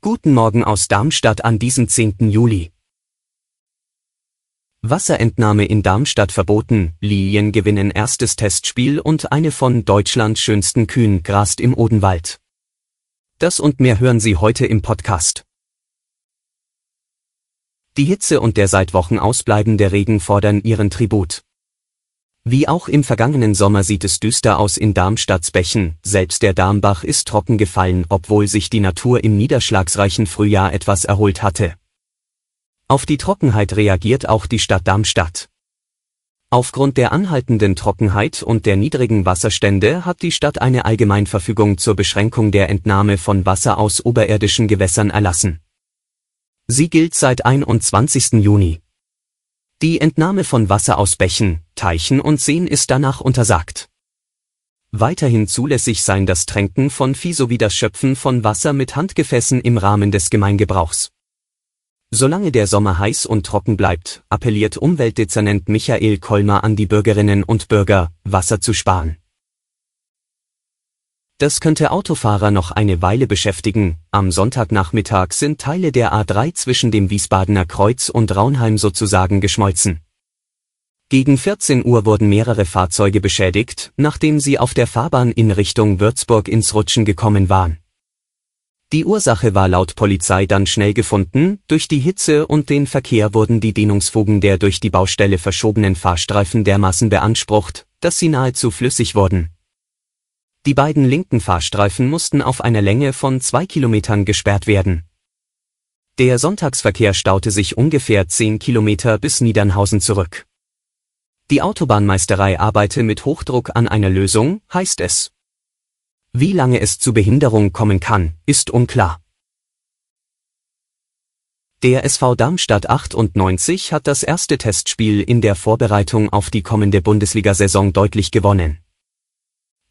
Guten Morgen aus Darmstadt an diesem 10. Juli. Wasserentnahme in Darmstadt verboten, Lilien gewinnen erstes Testspiel und eine von Deutschlands schönsten Kühen grast im Odenwald. Das und mehr hören Sie heute im Podcast. Die Hitze und der seit Wochen ausbleibende Regen fordern ihren Tribut. Wie auch im vergangenen Sommer sieht es düster aus in Darmstadts Bächen, selbst der Darmbach ist trocken gefallen, obwohl sich die Natur im niederschlagsreichen Frühjahr etwas erholt hatte. Auf die Trockenheit reagiert auch die Stadt Darmstadt. Aufgrund der anhaltenden Trockenheit und der niedrigen Wasserstände hat die Stadt eine Allgemeinverfügung zur Beschränkung der Entnahme von Wasser aus oberirdischen Gewässern erlassen. Sie gilt seit 21. Juni. Die Entnahme von Wasser aus Bächen, Teichen und Seen ist danach untersagt. Weiterhin zulässig sein das Tränken von Vieh sowie das Schöpfen von Wasser mit Handgefäßen im Rahmen des Gemeingebrauchs. Solange der Sommer heiß und trocken bleibt, appelliert Umweltdezernent Michael Kolmer an die Bürgerinnen und Bürger, Wasser zu sparen. Das könnte Autofahrer noch eine Weile beschäftigen. Am Sonntagnachmittag sind Teile der A3 zwischen dem Wiesbadener Kreuz und Raunheim sozusagen geschmolzen. Gegen 14 Uhr wurden mehrere Fahrzeuge beschädigt, nachdem sie auf der Fahrbahn in Richtung Würzburg ins Rutschen gekommen waren. Die Ursache war laut Polizei dann schnell gefunden, durch die Hitze und den Verkehr wurden die Dehnungsfugen der durch die Baustelle verschobenen Fahrstreifen dermaßen beansprucht, dass sie nahezu flüssig wurden. Die beiden linken Fahrstreifen mussten auf einer Länge von zwei Kilometern gesperrt werden. Der Sonntagsverkehr staute sich ungefähr zehn Kilometer bis Niedernhausen zurück. Die Autobahnmeisterei arbeite mit Hochdruck an einer Lösung, heißt es. Wie lange es zu Behinderung kommen kann, ist unklar. Der SV Darmstadt 98 hat das erste Testspiel in der Vorbereitung auf die kommende Bundesliga-Saison deutlich gewonnen.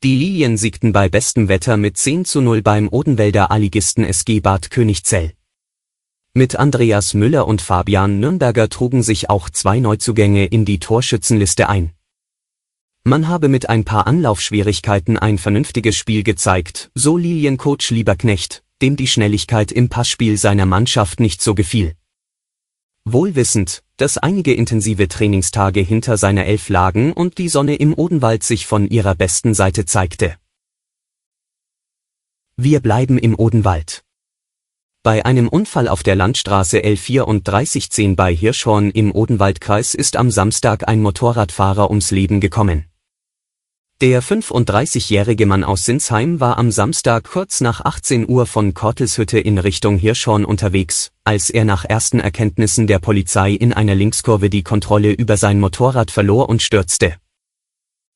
Die Lilien siegten bei bestem Wetter mit 10 zu 0 beim Odenwälder Alligisten SG Bad Königzell. Mit Andreas Müller und Fabian Nürnberger trugen sich auch zwei Neuzugänge in die Torschützenliste ein. Man habe mit ein paar Anlaufschwierigkeiten ein vernünftiges Spiel gezeigt, so Liliencoach Lieberknecht, dem die Schnelligkeit im Passspiel seiner Mannschaft nicht so gefiel. Wohlwissend, dass einige intensive Trainingstage hinter seiner Elf lagen und die Sonne im Odenwald sich von ihrer besten Seite zeigte. Wir bleiben im Odenwald. Bei einem Unfall auf der Landstraße L3410 bei Hirschhorn im Odenwaldkreis ist am Samstag ein Motorradfahrer ums Leben gekommen. Der 35-jährige Mann aus Sinsheim war am Samstag kurz nach 18 Uhr von Kortelshütte in Richtung Hirschhorn unterwegs, als er nach ersten Erkenntnissen der Polizei in einer Linkskurve die Kontrolle über sein Motorrad verlor und stürzte.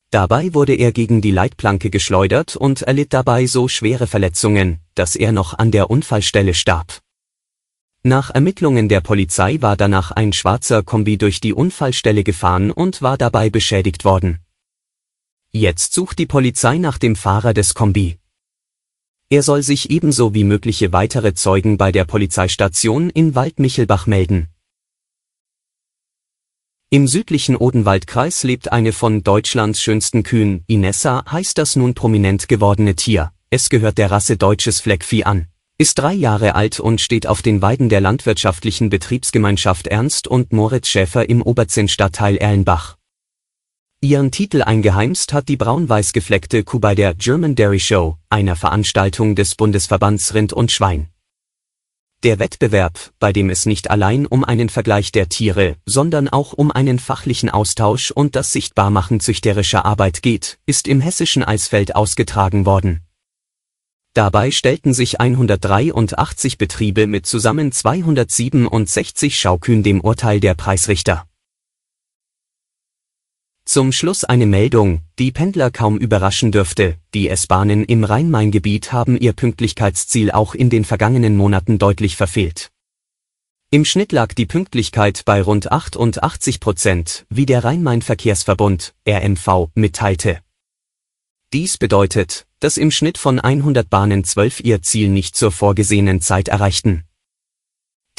Dabei wurde er gegen die Leitplanke geschleudert und erlitt dabei so schwere Verletzungen, dass er noch an der Unfallstelle starb. Nach Ermittlungen der Polizei war danach ein schwarzer Kombi durch die Unfallstelle gefahren und war dabei beschädigt worden. Jetzt sucht die Polizei nach dem Fahrer des Kombi. Er soll sich ebenso wie mögliche weitere Zeugen bei der Polizeistation in Waldmichelbach melden. Im südlichen Odenwaldkreis lebt eine von Deutschlands schönsten Kühen, Inessa heißt das nun prominent gewordene Tier. Es gehört der Rasse deutsches Fleckvieh an, ist drei Jahre alt und steht auf den Weiden der landwirtschaftlichen Betriebsgemeinschaft Ernst und Moritz Schäfer im Oberzinn-Stadtteil Erlenbach. Ihren Titel eingeheimst hat die braun-weiß gefleckte Kuh bei der German Dairy Show, einer Veranstaltung des Bundesverbands Rind und Schwein. Der Wettbewerb, bei dem es nicht allein um einen Vergleich der Tiere, sondern auch um einen fachlichen Austausch und das Sichtbarmachen züchterischer Arbeit geht, ist im hessischen Eisfeld ausgetragen worden. Dabei stellten sich 183 Betriebe mit zusammen 267 Schaukühen dem Urteil der Preisrichter. Zum Schluss eine Meldung, die Pendler kaum überraschen dürfte. Die S-Bahnen im Rhein-Main-Gebiet haben ihr Pünktlichkeitsziel auch in den vergangenen Monaten deutlich verfehlt. Im Schnitt lag die Pünktlichkeit bei rund 88 Prozent, wie der Rhein-Main-Verkehrsverbund, RMV, mitteilte. Dies bedeutet, dass im Schnitt von 100 Bahnen 12 ihr Ziel nicht zur vorgesehenen Zeit erreichten.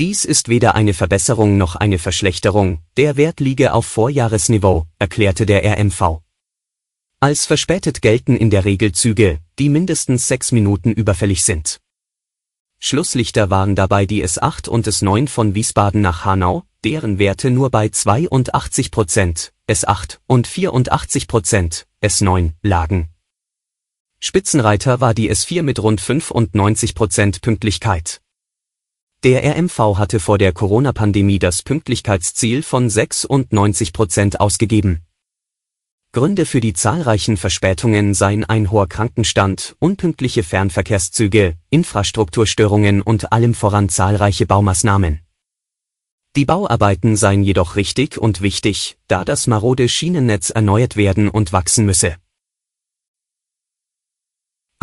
Dies ist weder eine Verbesserung noch eine Verschlechterung, der Wert liege auf Vorjahresniveau, erklärte der RMV. Als verspätet gelten in der Regel Züge, die mindestens sechs Minuten überfällig sind. Schlusslichter waren dabei die S8 und S9 von Wiesbaden nach Hanau, deren Werte nur bei 82 Prozent, S8 und 84 Prozent, S9 lagen. Spitzenreiter war die S4 mit rund 95 Prozent Pünktlichkeit. Der RMV hatte vor der Corona-Pandemie das Pünktlichkeitsziel von 96 Prozent ausgegeben. Gründe für die zahlreichen Verspätungen seien ein hoher Krankenstand, unpünktliche Fernverkehrszüge, Infrastrukturstörungen und allem voran zahlreiche Baumaßnahmen. Die Bauarbeiten seien jedoch richtig und wichtig, da das marode Schienennetz erneuert werden und wachsen müsse.